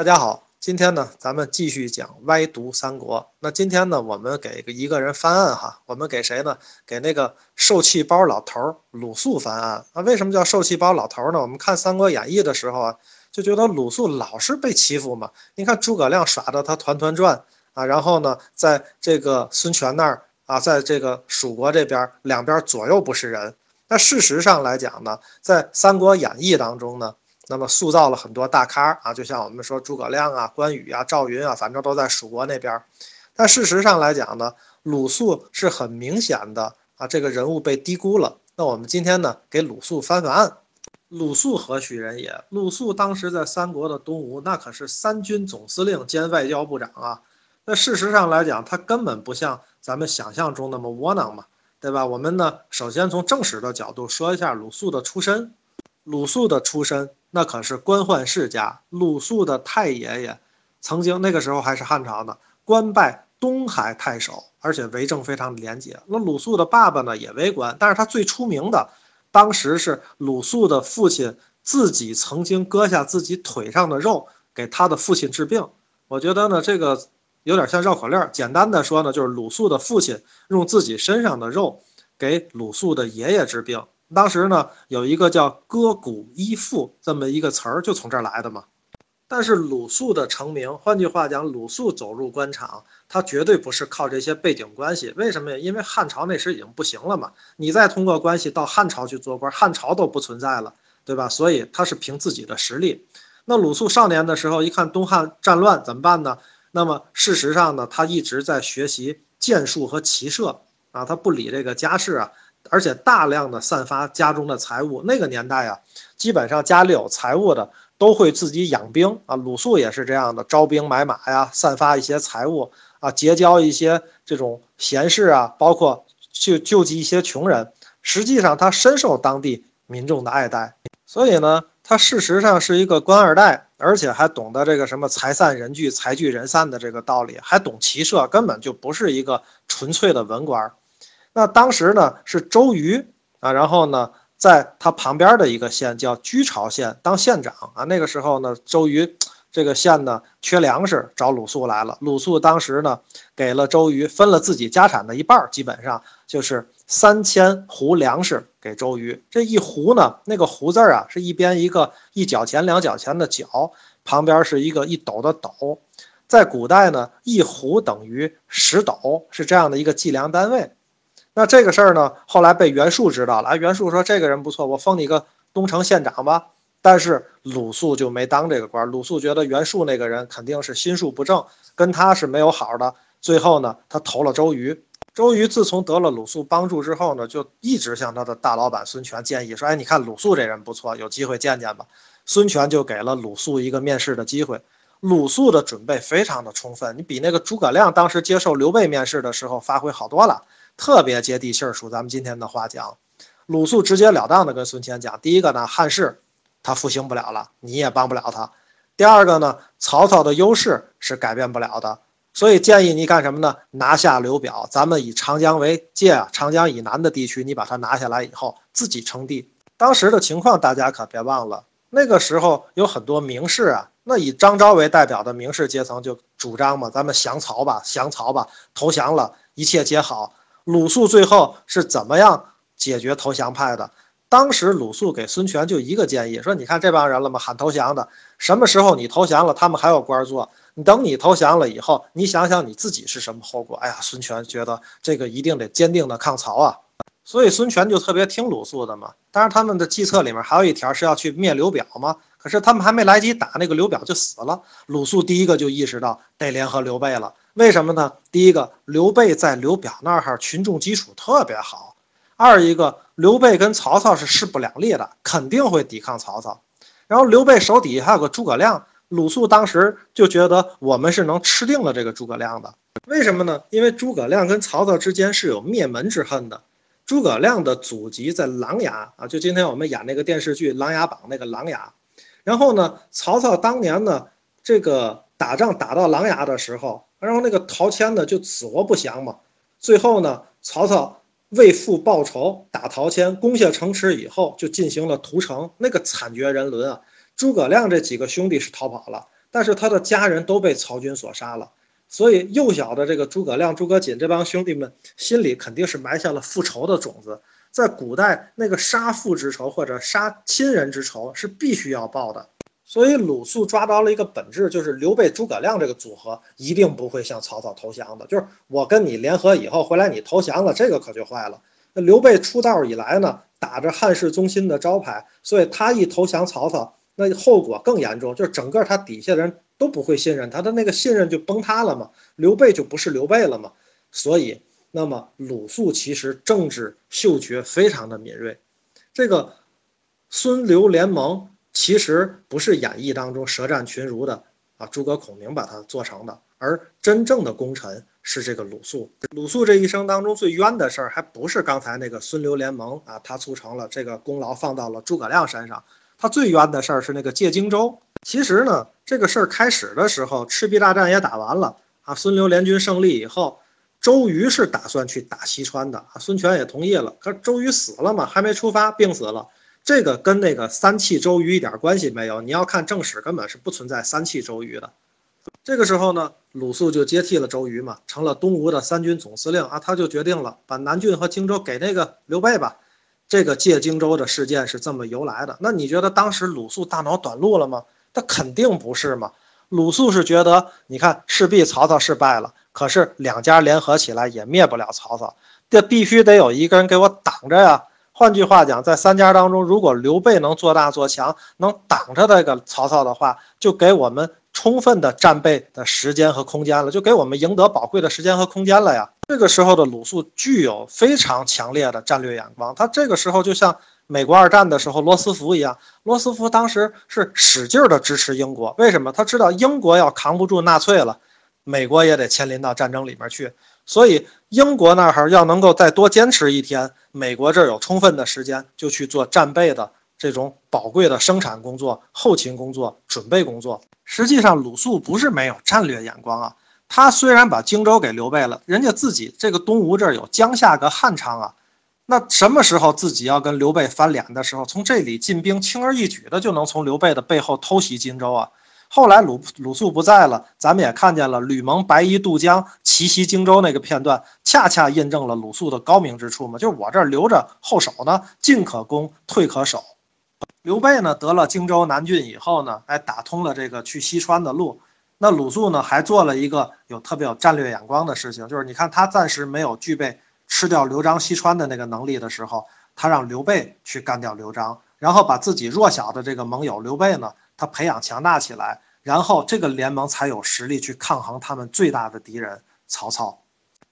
大家好，今天呢，咱们继续讲歪读三国。那今天呢，我们给一个人翻案哈，我们给谁呢？给那个受气包老头鲁肃翻案。那为什么叫受气包老头呢？我们看《三国演义》的时候啊，就觉得鲁肃老是被欺负嘛。你看诸葛亮耍得他团团转啊，然后呢，在这个孙权那儿啊，在这个蜀国这边两边左右不是人。那事实上来讲呢，在《三国演义》当中呢。那么塑造了很多大咖啊，就像我们说诸葛亮啊、关羽啊、赵云啊，反正都在蜀国那边。但事实上来讲呢，鲁肃是很明显的啊，这个人物被低估了。那我们今天呢，给鲁肃翻翻案。鲁肃何许人也？鲁肃当时在三国的东吴，那可是三军总司令兼外交部长啊。那事实上来讲，他根本不像咱们想象中那么窝囊嘛，对吧？我们呢，首先从正史的角度说一下鲁肃的出身。鲁肃的出身。那可是官宦世家，鲁肃的太爷爷，曾经那个时候还是汉朝呢，官拜东海太守，而且为政非常廉洁。那鲁肃的爸爸呢也为官，但是他最出名的，当时是鲁肃的父亲自己曾经割下自己腿上的肉给他的父亲治病。我觉得呢，这个有点像绕口令。简单的说呢，就是鲁肃的父亲用自己身上的肉给鲁肃的爷爷治病。当时呢，有一个叫“割骨医父”这么一个词儿，就从这儿来的嘛。但是鲁肃的成名，换句话讲，鲁肃走入官场，他绝对不是靠这些背景关系。为什么呀？因为汉朝那时已经不行了嘛，你再通过关系到汉朝去做官，汉朝都不存在了，对吧？所以他是凭自己的实力。那鲁肃少年的时候，一看东汉战乱，怎么办呢？那么事实上呢，他一直在学习剑术和骑射啊，他不理这个家事啊。而且大量的散发家中的财物，那个年代啊，基本上家里有财物的都会自己养兵啊。鲁肃也是这样的，招兵买马呀，散发一些财物啊，结交一些这种贤士啊，包括去救济一些穷人。实际上他深受当地民众的爱戴，所以呢，他事实上是一个官二代，而且还懂得这个什么财散人聚，财聚人散的这个道理，还懂骑射，根本就不是一个纯粹的文官。那当时呢是周瑜啊，然后呢在他旁边的一个县叫居巢县当县长啊。那个时候呢，周瑜这个县呢缺粮食，找鲁肃来了。鲁肃当时呢给了周瑜分了自己家产的一半，基本上就是三千斛粮食给周瑜。这一斛呢，那个斛字啊是一边一个一角钱两角钱的角，旁边是一个一斗的斗。在古代呢，一斛等于十斗，是这样的一个计量单位。那这个事儿呢，后来被袁术知道了。哎，袁术说这个人不错，我封你个东城县长吧。但是鲁肃就没当这个官。鲁肃觉得袁术那个人肯定是心术不正，跟他是没有好的。最后呢，他投了周瑜。周瑜自从得了鲁肃帮助之后呢，就一直向他的大老板孙权建议说：“哎，你看鲁肃这人不错，有机会见见吧。”孙权就给了鲁肃一个面试的机会。鲁肃的准备非常的充分，你比那个诸葛亮当时接受刘备面试的时候发挥好多了。特别接地气儿，属咱们今天的话讲，鲁肃直截了当的跟孙权讲：第一个呢，汉室他复兴不了了，你也帮不了他；第二个呢，曹操的优势是改变不了的，所以建议你干什么呢？拿下刘表，咱们以长江为界啊，长江以南的地区你把它拿下来以后，自己称帝。当时的情况大家可别忘了，那个时候有很多名士啊，那以张昭为代表的名士阶层就主张嘛，咱们降曹吧，降曹吧，投降了，一切皆好。鲁肃最后是怎么样解决投降派的？当时鲁肃给孙权就一个建议，说：“你看这帮人了吗？喊投降的，什么时候你投降了，他们还有官做。你等你投降了以后，你想想你自己是什么后果？”哎呀，孙权觉得这个一定得坚定的抗曹啊，所以孙权就特别听鲁肃的嘛。当然，他们的计策里面还有一条是要去灭刘表嘛。可是他们还没来及打那个刘表就死了。鲁肃第一个就意识到得联合刘备了。为什么呢？第一个，刘备在刘表那儿群众基础特别好；二一个，刘备跟曹操是势不两立的，肯定会抵抗曹操。然后刘备手底下还有个诸葛亮，鲁肃当时就觉得我们是能吃定了这个诸葛亮的。为什么呢？因为诸葛亮跟曹操之间是有灭门之恨的。诸葛亮的祖籍在琅琊啊，就今天我们演那个电视剧《琅琊榜》那个琅琊。然后呢，曹操当年呢，这个打仗打到琅琊的时候，然后那个陶谦呢就死活不降嘛。最后呢，曹操为父报仇，打陶谦，攻下城池以后，就进行了屠城，那个惨绝人伦啊。诸葛亮这几个兄弟是逃跑了，但是他的家人都被曹军所杀了，所以幼小的这个诸葛亮、诸葛瑾这帮兄弟们心里肯定是埋下了复仇的种子。在古代，那个杀父之仇或者杀亲人之仇是必须要报的。所以鲁肃抓到了一个本质，就是刘备、诸葛亮这个组合一定不会向曹操投降的。就是我跟你联合以后，回来你投降了，这个可就坏了。那刘备出道以来呢，打着汉室宗亲的招牌，所以他一投降曹操，那后果更严重，就是整个他底下的人都不会信任他，的那个信任就崩塌了嘛。刘备就不是刘备了嘛。所以，那么鲁肃其实政治嗅觉非常的敏锐，这个孙刘联盟。其实不是演义当中舌战群儒的啊，诸葛孔明把它做成的，而真正的功臣是这个鲁肃。鲁肃这一生当中最冤的事儿，还不是刚才那个孙刘联盟啊，他促成了这个功劳放到了诸葛亮身上。他最冤的事儿是那个借荆州。其实呢，这个事儿开始的时候，赤壁大战也打完了啊，孙刘联军胜利以后，周瑜是打算去打西川的啊，孙权也同意了。可周瑜死了嘛，还没出发，病死了。这个跟那个三气周瑜一点关系没有。你要看正史，根本是不存在三气周瑜的。这个时候呢，鲁肃就接替了周瑜嘛，成了东吴的三军总司令啊。他就决定了把南郡和荆州给那个刘备吧。这个借荆州的事件是这么由来的。那你觉得当时鲁肃大脑短路了吗？他肯定不是嘛。鲁肃是觉得，你看赤壁曹操是败了，可是两家联合起来也灭不了曹操，这必须得有一个人给我挡着呀。换句话讲，在三家当中，如果刘备能做大做强，能挡着这个曹操的话，就给我们充分的战备的时间和空间了，就给我们赢得宝贵的时间和空间了呀。这个时候的鲁肃具有非常强烈的战略眼光，他这个时候就像美国二战的时候罗斯福一样，罗斯福当时是使劲的支持英国，为什么？他知道英国要扛不住纳粹了，美国也得牵连到战争里面去。所以英国那儿要能够再多坚持一天，美国这儿有充分的时间，就去做战备的这种宝贵的生产工作、后勤工作、准备工作。实际上，鲁肃不是没有战略眼光啊。他虽然把荆州给刘备了，人家自己这个东吴这儿有江夏跟汉昌啊，那什么时候自己要跟刘备翻脸的时候，从这里进兵，轻而易举的就能从刘备的背后偷袭荆州啊。后来鲁鲁肃不在了，咱们也看见了吕蒙白衣渡江奇袭荆州那个片段，恰恰印证了鲁肃的高明之处嘛。就是我这儿留着后手呢，进可攻，退可守。刘备呢得了荆州南郡以后呢，哎，打通了这个去西川的路。那鲁肃呢还做了一个有特别有战略眼光的事情，就是你看他暂时没有具备吃掉刘璋西川的那个能力的时候，他让刘备去干掉刘璋，然后把自己弱小的这个盟友刘备呢。他培养强大起来，然后这个联盟才有实力去抗衡他们最大的敌人曹操。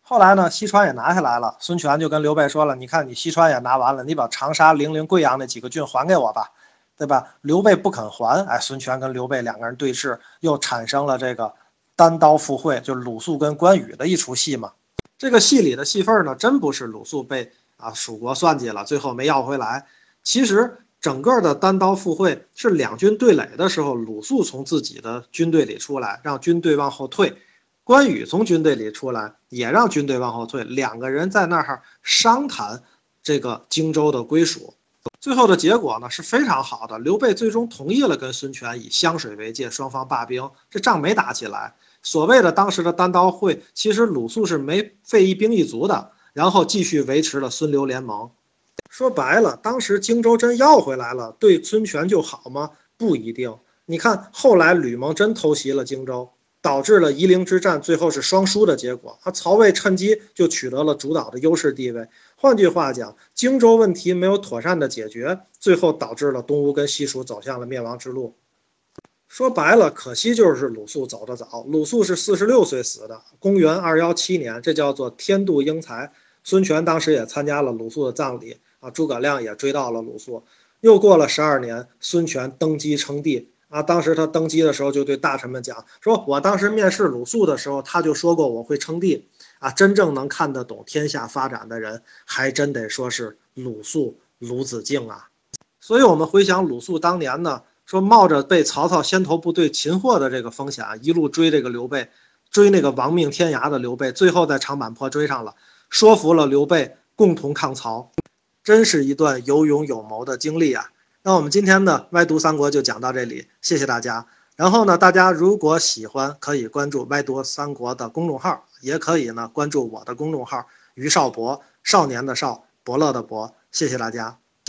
后来呢，西川也拿下来了，孙权就跟刘备说了：“你看，你西川也拿完了，你把长沙、零陵、贵阳那几个郡还给我吧，对吧？”刘备不肯还，哎，孙权跟刘备两个人对峙，又产生了这个单刀赴会，就鲁肃跟关羽的一出戏嘛。这个戏里的戏份呢，真不是鲁肃被啊蜀国算计了，最后没要回来，其实。整个的单刀赴会是两军对垒的时候，鲁肃从自己的军队里出来，让军队往后退；关羽从军队里出来，也让军队往后退。两个人在那儿商谈这个荆州的归属，最后的结果呢是非常好的。刘备最终同意了跟孙权以湘水为界，双方罢兵，这仗没打起来。所谓的当时的单刀会，其实鲁肃是没费一兵一卒的，然后继续维持了孙刘联盟。说白了，当时荆州真要回来了，对孙权就好吗？不一定。你看后来吕蒙真偷袭了荆州，导致了夷陵之战，最后是双输的结果。啊，曹魏趁机就取得了主导的优势地位。换句话讲，荆州问题没有妥善的解决，最后导致了东吴跟西蜀走向了灭亡之路。说白了，可惜就是鲁肃走得早。鲁肃是四十六岁死的，公元二幺七年，这叫做天妒英才。孙权当时也参加了鲁肃的葬礼。啊，诸葛亮也追到了鲁肃。又过了十二年，孙权登基称帝。啊，当时他登基的时候就对大臣们讲：“说我当时面试鲁肃的时候，他就说过我会称帝。啊，真正能看得懂天下发展的人，还真得说是鲁肃、鲁子敬啊。所以，我们回想鲁肃当年呢，说冒着被曹操先头部队擒获的这个风险，一路追这个刘备，追那个亡命天涯的刘备，最后在长坂坡追上了，说服了刘备共同抗曹。真是一段有勇有谋的经历啊！那我们今天呢歪读三国就讲到这里，谢谢大家。然后呢，大家如果喜欢，可以关注“歪读三国”的公众号，也可以呢关注我的公众号“于少博”，少年的少，伯乐的伯。谢谢大家。